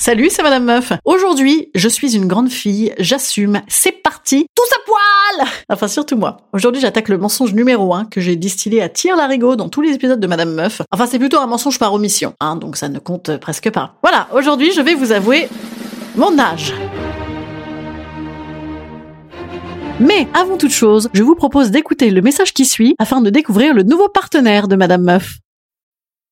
Salut, c'est Madame Meuf. Aujourd'hui, je suis une grande fille, j'assume, c'est parti, tous à poil Enfin, surtout moi. Aujourd'hui, j'attaque le mensonge numéro 1 que j'ai distillé à tir larigot dans tous les épisodes de Madame Meuf. Enfin, c'est plutôt un mensonge par omission, hein, donc ça ne compte presque pas. Voilà, aujourd'hui, je vais vous avouer mon âge. Mais avant toute chose, je vous propose d'écouter le message qui suit afin de découvrir le nouveau partenaire de Madame Meuf.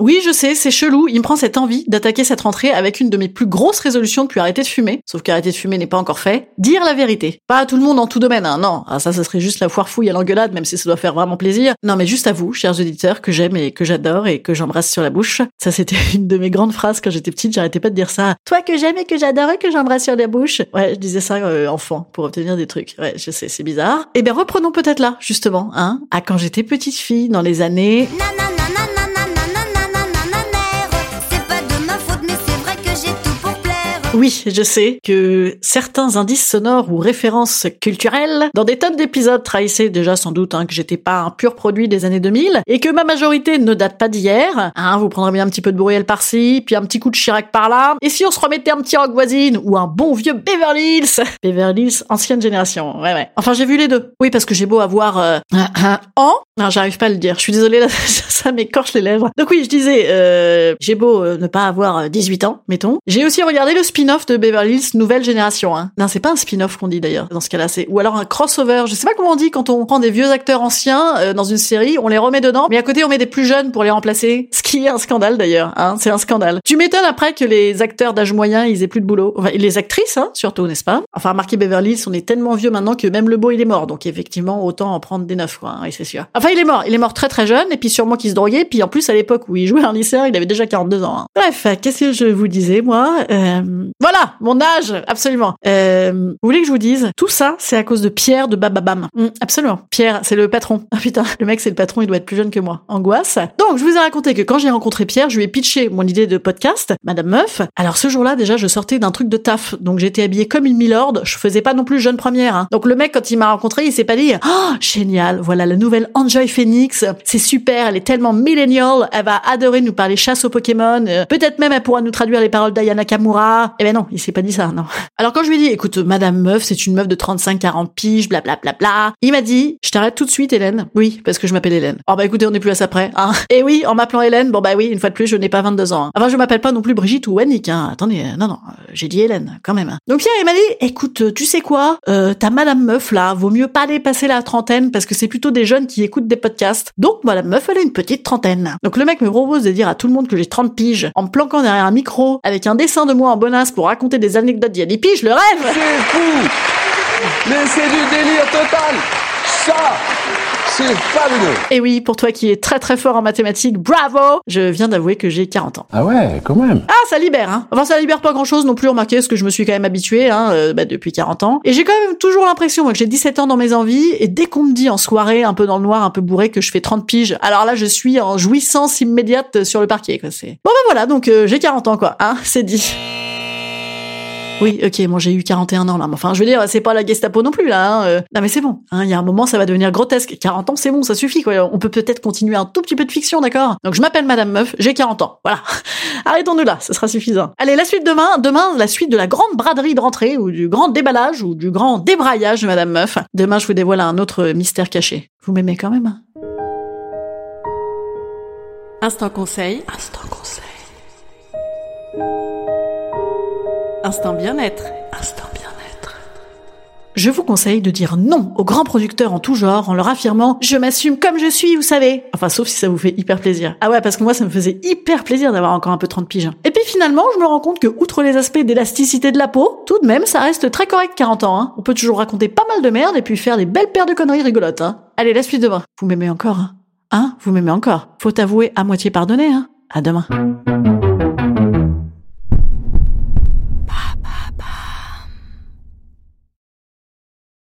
oui, je sais, c'est chelou, il me prend cette envie d'attaquer cette rentrée avec une de mes plus grosses résolutions depuis arrêter de fumer, sauf qu'arrêter de fumer n'est pas encore fait, dire la vérité. Pas à tout le monde en tout domaine, hein, non, ah, ça, ça serait juste la foire fouille à l'engueulade, même si ça doit faire vraiment plaisir. Non, mais juste à vous, chers auditeurs, que j'aime et que j'adore et que j'embrasse sur la bouche. Ça, c'était une de mes grandes phrases quand j'étais petite, j'arrêtais pas de dire ça. Toi que j'aime et que j'adore et que j'embrasse sur la bouche. Ouais, je disais ça euh, enfant, pour obtenir des trucs. Ouais, je sais, c'est bizarre. Eh bien, reprenons peut-être là, justement, hein, à quand j'étais petite fille, dans les années... Oui, je sais que certains indices sonores ou références culturelles dans des tonnes d'épisodes trahissaient déjà sans doute hein, que j'étais pas un pur produit des années 2000 et que ma majorité ne date pas d'hier. Hein, vous prendrez bien un petit peu de Bruel par-ci, puis un petit coup de Chirac par-là. Et si on se remettait un petit rock voisine ou un bon vieux Beverly Hills? Beverly Hills, ancienne génération. Ouais, ouais. Enfin, j'ai vu les deux. Oui, parce que j'ai beau avoir euh, un an. Non, j'arrive pas à le dire. Je suis désolée, ça m'écorche les lèvres. Donc oui, je disais, euh, j'ai beau euh, ne pas avoir 18 ans, mettons. J'ai aussi regardé le spin-off de Beverly Hills Nouvelle Génération. Hein. Non, c'est pas un spin-off qu'on dit d'ailleurs dans ce cas-là, c'est ou alors un crossover. Je sais pas comment on dit quand on prend des vieux acteurs anciens euh, dans une série, on les remet dedans, mais à côté on met des plus jeunes pour les remplacer. Ce qui est un scandale d'ailleurs. Hein, c'est un scandale. Tu m'étonnes après que les acteurs d'âge moyen ils aient plus de boulot. Enfin, les actrices, hein, surtout, n'est-ce pas? Enfin, remarquez Beverly Hills, on est tellement vieux maintenant que même le beau il est mort. Donc effectivement, autant en prendre des neufs, quoi. Hein, c'est sûr. Enfin, il est mort. Il est mort très très jeune, et puis sûrement qu'il se droguait. Puis en plus à l'époque où il jouait un lycéen, il avait déjà 42 ans. Hein. Bref, qu'est-ce que je vous disais moi? Euh... Voilà, mon âge, absolument. Euh, vous voulez que je vous dise Tout ça, c'est à cause de Pierre de Bababam. Mm, absolument. Pierre, c'est le patron. Ah putain, le mec, c'est le patron, il doit être plus jeune que moi. Angoisse. Donc, je vous ai raconté que quand j'ai rencontré Pierre, je lui ai pitché mon idée de podcast, Madame Meuf. Alors, ce jour-là, déjà, je sortais d'un truc de taf. Donc, j'étais habillée comme une milord. Je faisais pas non plus jeune première. Hein. Donc, le mec, quand il m'a rencontré, il s'est pas dit Oh, génial, voilà la nouvelle Enjoy Phoenix. C'est super, elle est tellement millennial. Elle va adorer nous parler chasse aux Pokémon. Euh, Peut-être même elle pourra nous traduire les paroles d'Ayana Kamura. Eh ben non, il s'est pas dit ça, non. Alors quand je lui ai dit, écoute, Madame Meuf, c'est une meuf de 35-40 piges, blablabla, bla, bla, bla, il m'a dit, je t'arrête tout de suite, Hélène. Oui, parce que je m'appelle Hélène. Oh bah écoutez, on n'est plus à ça près. Hein. Et oui, en m'appelant Hélène, bon bah oui, une fois de plus, je n'ai pas 22 ans. Hein. Enfin, je m'appelle pas non plus Brigitte ou Annick. Hein. Attendez, non, non, euh, j'ai dit Hélène, quand même. Donc Pierre, il m'a dit, écoute, tu sais quoi, euh, ta Madame Meuf là, vaut mieux pas dépasser la trentaine parce que c'est plutôt des jeunes qui écoutent des podcasts. Donc Madame Meuf, elle a une petite trentaine. Donc le mec me propose de dire à tout le monde que j'ai 30 piges en me planquant derrière un micro avec un dessin de moi en bonasse pour raconter des anecdotes d'il y a des piges, le rêve C'est fou Mais c'est du délire total Ça c'est fabuleux Et oui, pour toi qui es très très fort en mathématiques, bravo Je viens d'avouer que j'ai 40 ans. Ah ouais, quand même Ah, ça libère, hein Enfin, ça libère pas grand-chose non plus, remarquez, parce que je me suis quand même habitué, hein, euh, bah, depuis 40 ans. Et j'ai quand même toujours l'impression, moi, que j'ai 17 ans dans mes envies, et dès qu'on me dit en soirée, un peu dans le noir, un peu bourré, que je fais 30 piges, alors là, je suis en jouissance immédiate sur le parquet, quoi. C'est... Bon, ben voilà, donc euh, j'ai 40 ans, quoi, hein, c'est dit. Oui, ok, moi j'ai eu 41 ans là, mais enfin je veux dire, c'est pas la Gestapo non plus là. Hein. euh. Non mais c'est bon, hein, il y a un moment ça va devenir grotesque. 40 ans c'est bon, ça suffit quoi. On peut peut-être continuer un tout petit peu de fiction, d'accord? Donc je m'appelle Madame Meuf, j'ai 40 ans, voilà. Arrêtons-nous là, ce sera suffisant. Allez, la suite demain, demain la suite de la grande braderie de rentrée ou du grand déballage ou du grand débraillage de Madame Meuf. Demain je vous dévoile un autre mystère caché. Vous m'aimez quand même hein? Instant conseil. Instant conseil. Instant bien-être. Instant bien-être. je vous conseille de dire non aux grands producteurs en tout genre en leur affirmant je m'assume comme je suis, vous savez. Enfin, sauf si ça vous fait hyper plaisir. Ah ouais, parce que moi, ça me faisait hyper plaisir d'avoir encore un peu 30 piges. Et puis finalement, je me rends compte que outre les aspects d'élasticité de la peau, tout de même, ça reste très correct 40 ans. Hein. On peut toujours raconter pas mal de merde et puis faire des belles paires de conneries rigolotes. Hein. Allez, la suite demain. Vous m'aimez encore, hein? Hein? Vous m'aimez encore Faut avouer à moitié pardonner, hein? À demain.